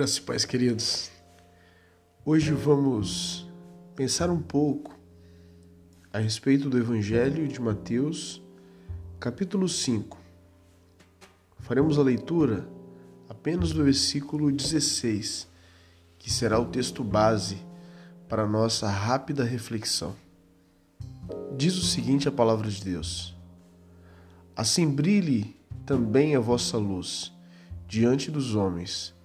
Graças paz, queridos. Hoje vamos pensar um pouco a respeito do Evangelho de Mateus, capítulo 5. Faremos a leitura apenas do versículo 16, que será o texto base para nossa rápida reflexão. Diz o seguinte a palavra de Deus: Assim brilhe também a vossa luz diante dos homens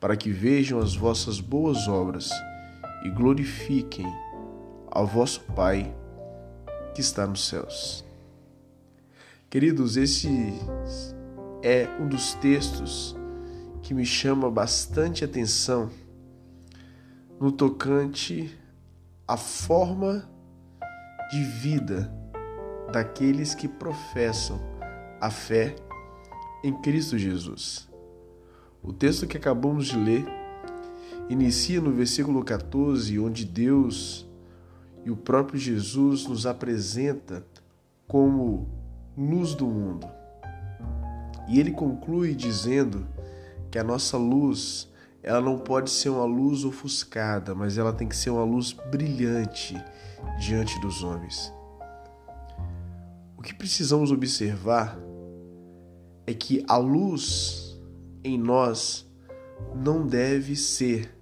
para que vejam as vossas boas obras e glorifiquem ao vosso Pai que está nos céus. Queridos, esse é um dos textos que me chama bastante atenção no tocante à forma de vida daqueles que professam a fé em Cristo Jesus. O texto que acabamos de ler inicia no versículo 14, onde Deus e o próprio Jesus nos apresenta como luz do mundo. E ele conclui dizendo que a nossa luz, ela não pode ser uma luz ofuscada, mas ela tem que ser uma luz brilhante diante dos homens. O que precisamos observar é que a luz em nós não deve ser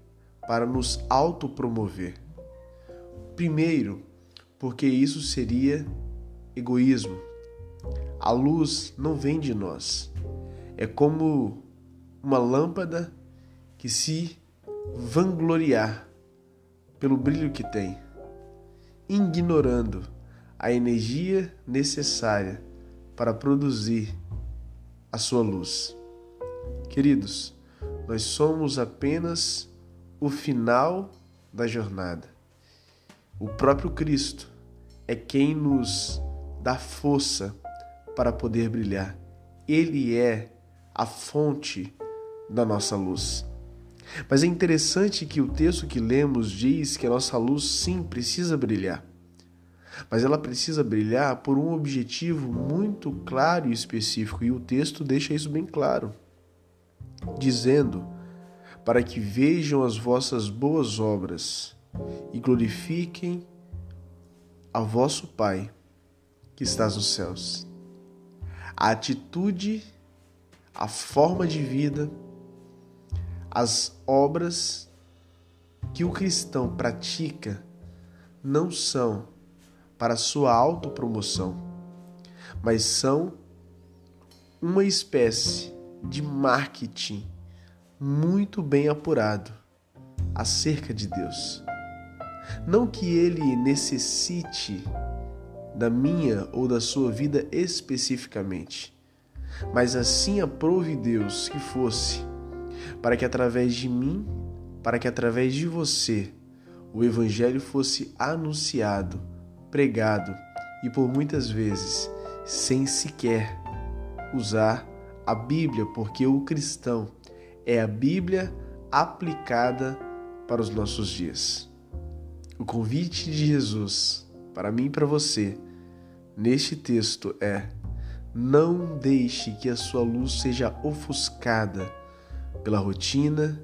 para nos autopromover. Primeiro, porque isso seria egoísmo. A luz não vem de nós. É como uma lâmpada que se vangloriar pelo brilho que tem, ignorando a energia necessária para produzir a sua luz. Queridos, nós somos apenas o final da jornada. O próprio Cristo é quem nos dá força para poder brilhar. Ele é a fonte da nossa luz. Mas é interessante que o texto que lemos diz que a nossa luz sim precisa brilhar. Mas ela precisa brilhar por um objetivo muito claro e específico, e o texto deixa isso bem claro dizendo: Para que vejam as vossas boas obras e glorifiquem a vosso Pai que estás nos céus. A atitude, a forma de vida, as obras que o cristão pratica não são para sua autopromoção, mas são uma espécie de marketing muito bem apurado acerca de Deus. Não que ele necessite da minha ou da sua vida especificamente, mas assim aprove Deus que fosse, para que através de mim, para que através de você, o Evangelho fosse anunciado, pregado e por muitas vezes sem sequer usar a Bíblia, porque o cristão é a Bíblia aplicada para os nossos dias. O convite de Jesus para mim e para você neste texto é: não deixe que a sua luz seja ofuscada pela rotina,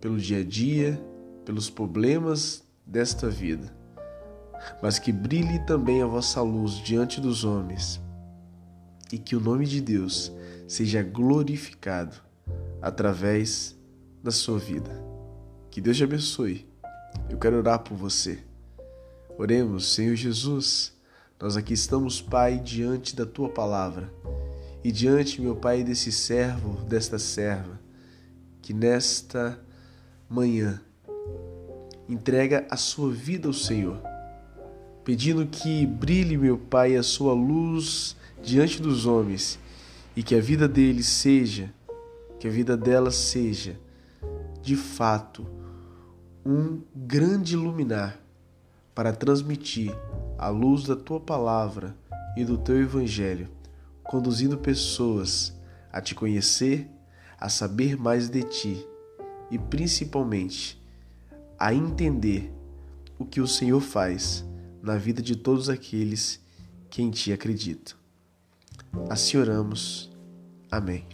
pelo dia a dia, pelos problemas desta vida, mas que brilhe também a vossa luz diante dos homens e que o nome de Deus seja glorificado através da sua vida. Que Deus te abençoe. Eu quero orar por você. Oremos, Senhor Jesus. Nós aqui estamos, Pai, diante da tua palavra e diante, meu Pai, desse servo, desta serva, que nesta manhã entrega a sua vida ao Senhor, pedindo que brilhe, meu Pai, a sua luz diante dos homens e que a vida dele seja, que a vida dela seja, de fato, um grande luminar para transmitir a luz da tua palavra e do teu evangelho, conduzindo pessoas a te conhecer, a saber mais de ti e principalmente a entender o que o Senhor faz na vida de todos aqueles que em ti acreditam. Assim oramos. Amém.